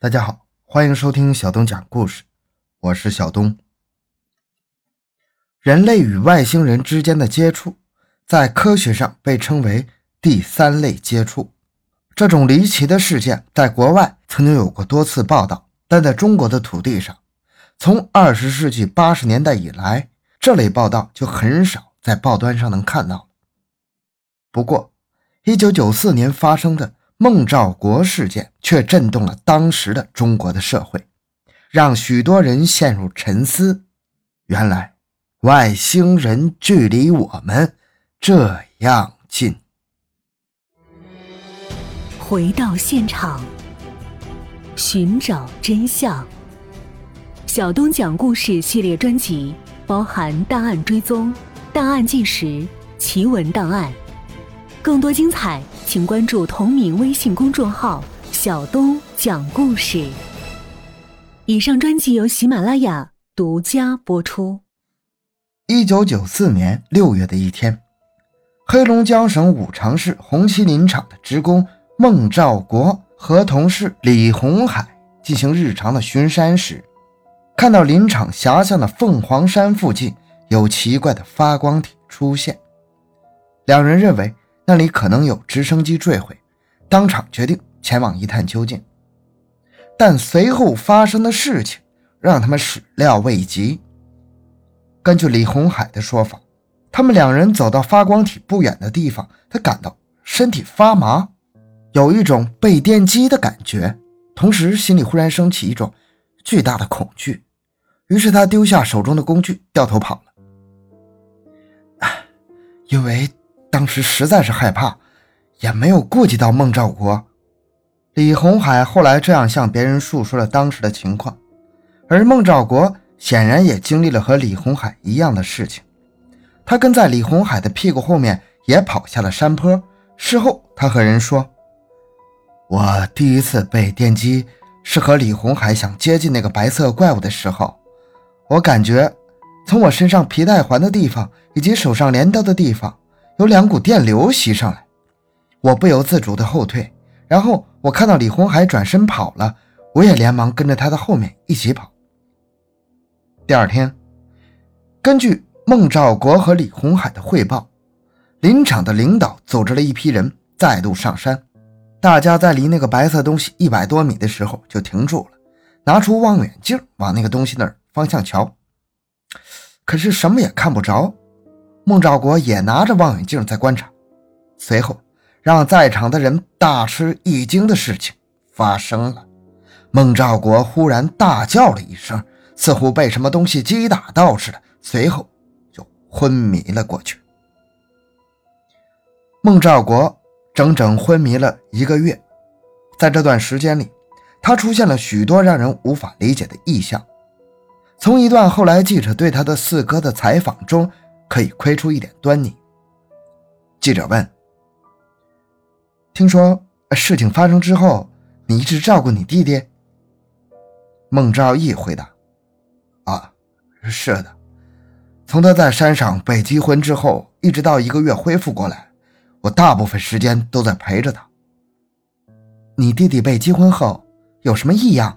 大家好，欢迎收听小东讲故事，我是小东。人类与外星人之间的接触，在科学上被称为第三类接触。这种离奇的事件在国外曾经有过多次报道，但在中国的土地上，从二十世纪八十年代以来，这类报道就很少在报端上能看到不过，一九九四年发生的。孟兆国事件却震动了当时的中国的社会，让许多人陷入沉思。原来，外星人距离我们这样近。回到现场，寻找真相。小东讲故事系列专辑包含档案追踪、档案纪实、奇闻档案，更多精彩。请关注同名微信公众号“小东讲故事”。以上专辑由喜马拉雅独家播出。一九九四年六月的一天，黑龙江省五常市红旗林场的职工孟兆国和同事李红海进行日常的巡山时，看到林场狭巷的凤凰山附近有奇怪的发光体出现，两人认为。那里可能有直升机坠毁，当场决定前往一探究竟。但随后发生的事情让他们始料未及。根据李红海的说法，他们两人走到发光体不远的地方，他感到身体发麻，有一种被电击的感觉，同时心里忽然升起一种巨大的恐惧。于是他丢下手中的工具，掉头跑了。因为。当时实在是害怕，也没有顾及到孟兆国。李红海后来这样向别人述说了当时的情况，而孟兆国显然也经历了和李红海一样的事情。他跟在李红海的屁股后面也跑下了山坡。事后，他和人说：“我第一次被电击是和李红海想接近那个白色怪物的时候，我感觉从我身上皮带环的地方以及手上镰刀的地方。”有两股电流袭上来，我不由自主的后退，然后我看到李红海转身跑了，我也连忙跟着他的后面一起跑。第二天，根据孟兆国和李红海的汇报，林场的领导组织了一批人再度上山，大家在离那个白色东西一百多米的时候就停住了，拿出望远镜往那个东西那儿方向瞧，可是什么也看不着。孟兆国也拿着望远镜在观察，随后让在场的人大吃一惊的事情发生了。孟兆国忽然大叫了一声，似乎被什么东西击打到似的，随后就昏迷了过去。孟兆国整整昏迷了一个月，在这段时间里，他出现了许多让人无法理解的异象。从一段后来记者对他的四哥的采访中。可以窥出一点端倪。记者问：“听说事情发生之后，你一直照顾你弟弟？”孟兆义回答：“啊，是的。从他在山上被击昏之后，一直到一个月恢复过来，我大部分时间都在陪着他。你弟弟被击昏后有什么异样？”“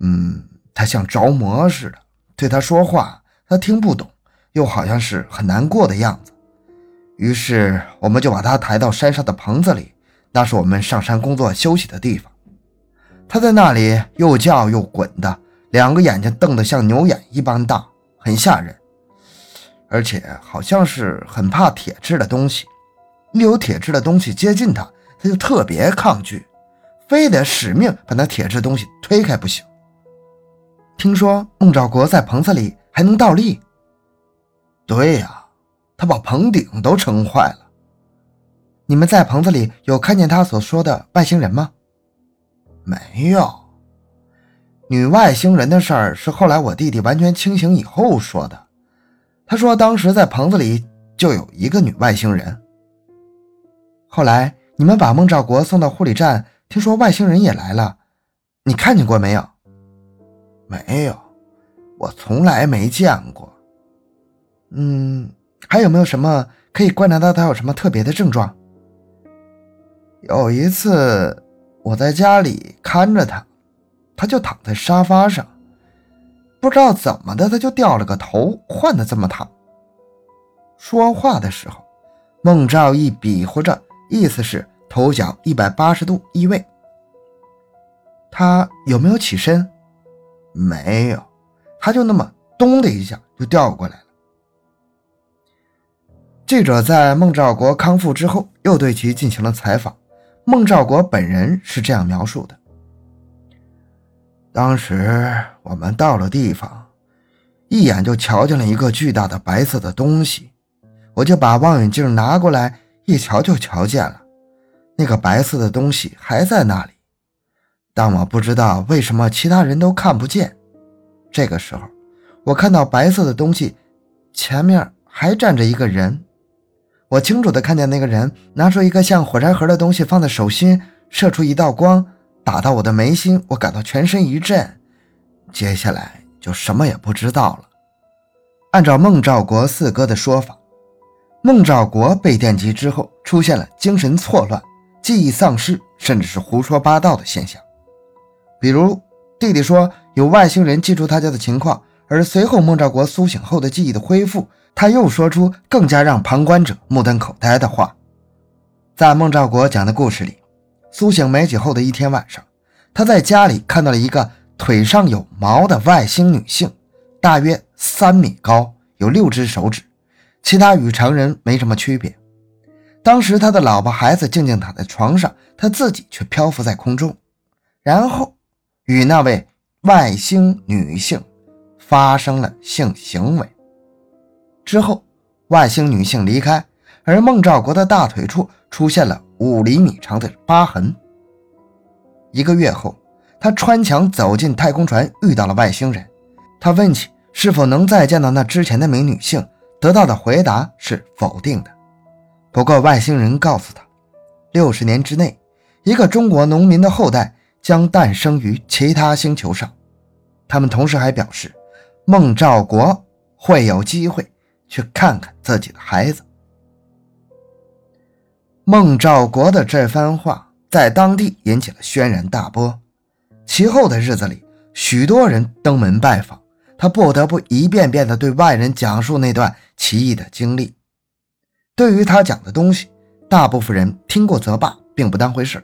嗯，他像着魔似的，对他说话，他听不懂。”又好像是很难过的样子，于是我们就把他抬到山上的棚子里，那是我们上山工作休息的地方。他在那里又叫又滚的，两个眼睛瞪得像牛眼一般大，很吓人，而且好像是很怕铁质的东西。一有铁质的东西接近他，他就特别抗拒，非得使命把那铁质东西推开不行。听说孟兆国在棚子里还能倒立。对呀，他把棚顶都撑坏了。你们在棚子里有看见他所说的外星人吗？没有。女外星人的事儿是后来我弟弟完全清醒以后说的。他说当时在棚子里就有一个女外星人。后来你们把孟兆国送到护理站，听说外星人也来了，你看见过没有？没有，我从来没见过。嗯，还有没有什么可以观察到他有什么特别的症状？有一次我在家里看。着他，他就躺在沙发上，不知道怎么的，他就掉了个头，换的这么躺。说话的时候，孟兆义比划着，意思是头脚一百八十度移位。他有没有起身？没有，他就那么咚的一下就掉过来。记者在孟兆国康复之后，又对其进行了采访。孟兆国本人是这样描述的：当时我们到了地方，一眼就瞧见了一个巨大的白色的东西，我就把望远镜拿过来一瞧，就瞧见了那个白色的东西还在那里，但我不知道为什么其他人都看不见。这个时候，我看到白色的东西前面还站着一个人。我清楚地看见那个人拿出一个像火柴盒的东西放在手心，射出一道光，打到我的眉心，我感到全身一震。接下来就什么也不知道了。按照孟兆国四哥的说法，孟兆国被电击之后出现了精神错乱、记忆丧失，甚至是胡说八道的现象。比如弟弟说有外星人记住他家的情况，而随后孟兆国苏醒后的记忆的恢复。他又说出更加让旁观者目瞪口呆的话。在孟兆国讲的故事里，苏醒没几后的一天晚上，他在家里看到了一个腿上有毛的外星女性，大约三米高，有六只手指，其他与常人没什么区别。当时他的老婆孩子静静躺在床上，他自己却漂浮在空中，然后与那位外星女性发生了性行为。之后，外星女性离开，而孟兆国的大腿处出现了五厘米长的疤痕。一个月后，他穿墙走进太空船，遇到了外星人。他问起是否能再见到那之前的名女性，得到的回答是否定的。不过，外星人告诉他，六十年之内，一个中国农民的后代将诞生于其他星球上。他们同时还表示，孟兆国会有机会。去看看自己的孩子。孟兆国的这番话在当地引起了轩然大波。其后的日子里，许多人登门拜访他，不得不一遍遍地对外人讲述那段奇异的经历。对于他讲的东西，大部分人听过则罢，并不当回事。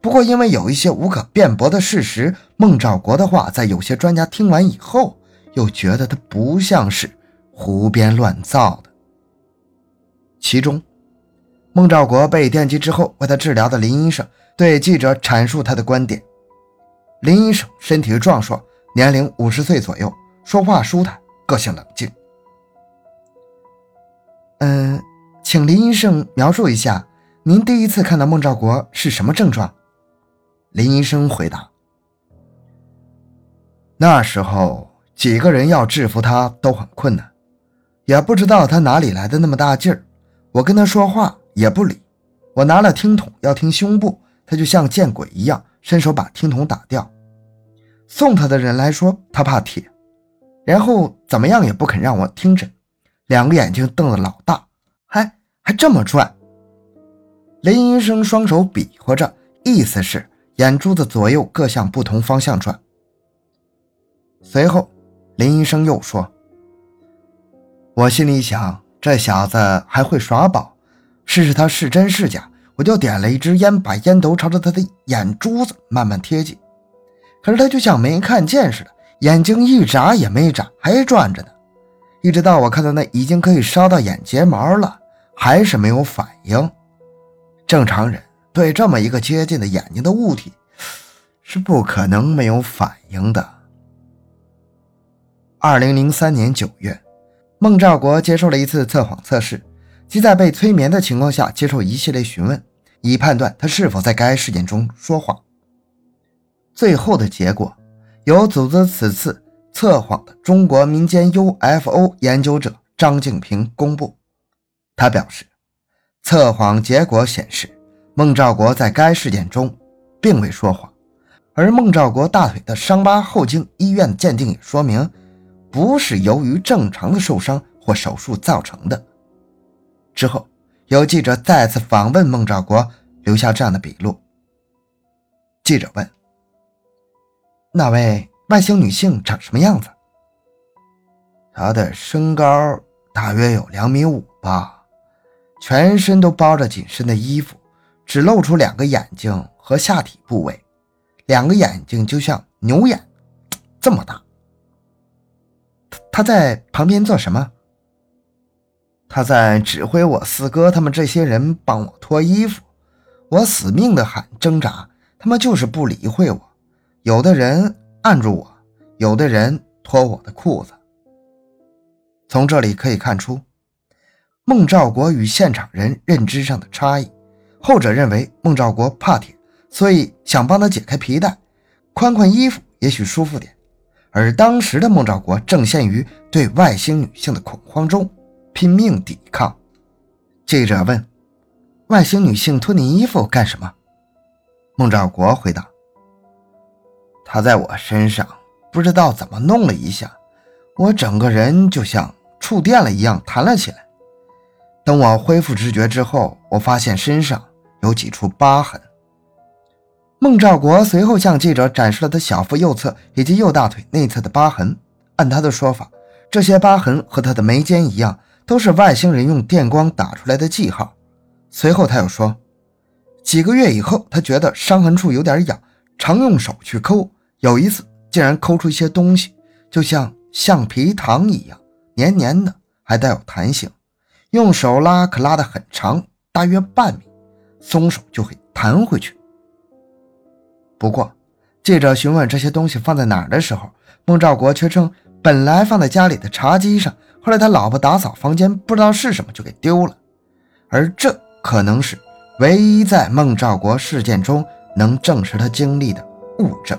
不过，因为有一些无可辩驳的事实，孟兆国的话在有些专家听完以后，又觉得他不像是。胡编乱造的。其中，孟兆国被电击之后，为他治疗的林医生对记者阐述他的观点。林医生身体壮硕，年龄五十岁左右，说话舒坦，个性冷静。嗯，请林医生描述一下，您第一次看到孟兆国是什么症状？林医生回答：“那时候几个人要制服他都很困难。”也不知道他哪里来的那么大劲儿，我跟他说话也不理。我拿了听筒要听胸部，他就像见鬼一样，伸手把听筒打掉。送他的人来说他怕铁，然后怎么样也不肯让我听诊，两个眼睛瞪得老大，还还这么转。林医生双手比划着，意思是眼珠子左右各向不同方向转。随后，林医生又说。我心里想，这小子还会耍宝，试试他是真是假。我就点了一支烟，把烟头朝着他的眼珠子慢慢贴近。可是他就像没看见似的，眼睛一眨也没眨，还转着呢。一直到我看到那已经可以烧到眼睫毛了，还是没有反应。正常人对这么一个接近的眼睛的物体，是不可能没有反应的。二零零三年九月。孟兆国接受了一次测谎测试，即在被催眠的情况下接受一系列询问，以判断他是否在该事件中说谎。最后的结果由组织此次测谎的中国民间 UFO 研究者张静平公布。他表示，测谎结果显示，孟兆国在该事件中并未说谎，而孟兆国大腿的伤疤后经医院鉴定也说明。不是由于正常的受伤或手术造成的。之后，有记者再次访问孟兆国，留下这样的笔录。记者问：“那位外星女性长什么样子？她的身高大约有两米五吧，全身都包着紧身的衣服，只露出两个眼睛和下体部位，两个眼睛就像牛眼，这么大。他在旁边做什么？他在指挥我四哥他们这些人帮我脱衣服，我死命的喊挣扎，他们就是不理会我。有的人按住我，有的人脱我的裤子。从这里可以看出，孟兆国与现场人认知上的差异。后者认为孟兆国怕铁，所以想帮他解开皮带，宽宽衣服也许舒服点。而当时的孟兆国正陷于对外星女性的恐慌中，拼命抵抗。记者问：“外星女性脱你衣服干什么？”孟兆国回答：“她在我身上不知道怎么弄了一下，我整个人就像……”触电了一样弹了起来。等我恢复知觉之后，我发现身上有几处疤痕。孟兆国随后向记者展示了他小腹右侧以及右大腿内侧的疤痕。按他的说法，这些疤痕和他的眉间一样，都是外星人用电光打出来的记号。随后他又说，几个月以后，他觉得伤痕处有点痒，常用手去抠，有一次竟然抠出一些东西，就像橡皮糖一样。黏黏的，还带有弹性，用手拉可拉得很长，大约半米，松手就会弹回去。不过，记者询问这些东西放在哪儿的时候，孟兆国却称本来放在家里的茶几上，后来他老婆打扫房间，不知道是什么就给丢了。而这可能是唯一在孟兆国事件中能证实他经历的物证。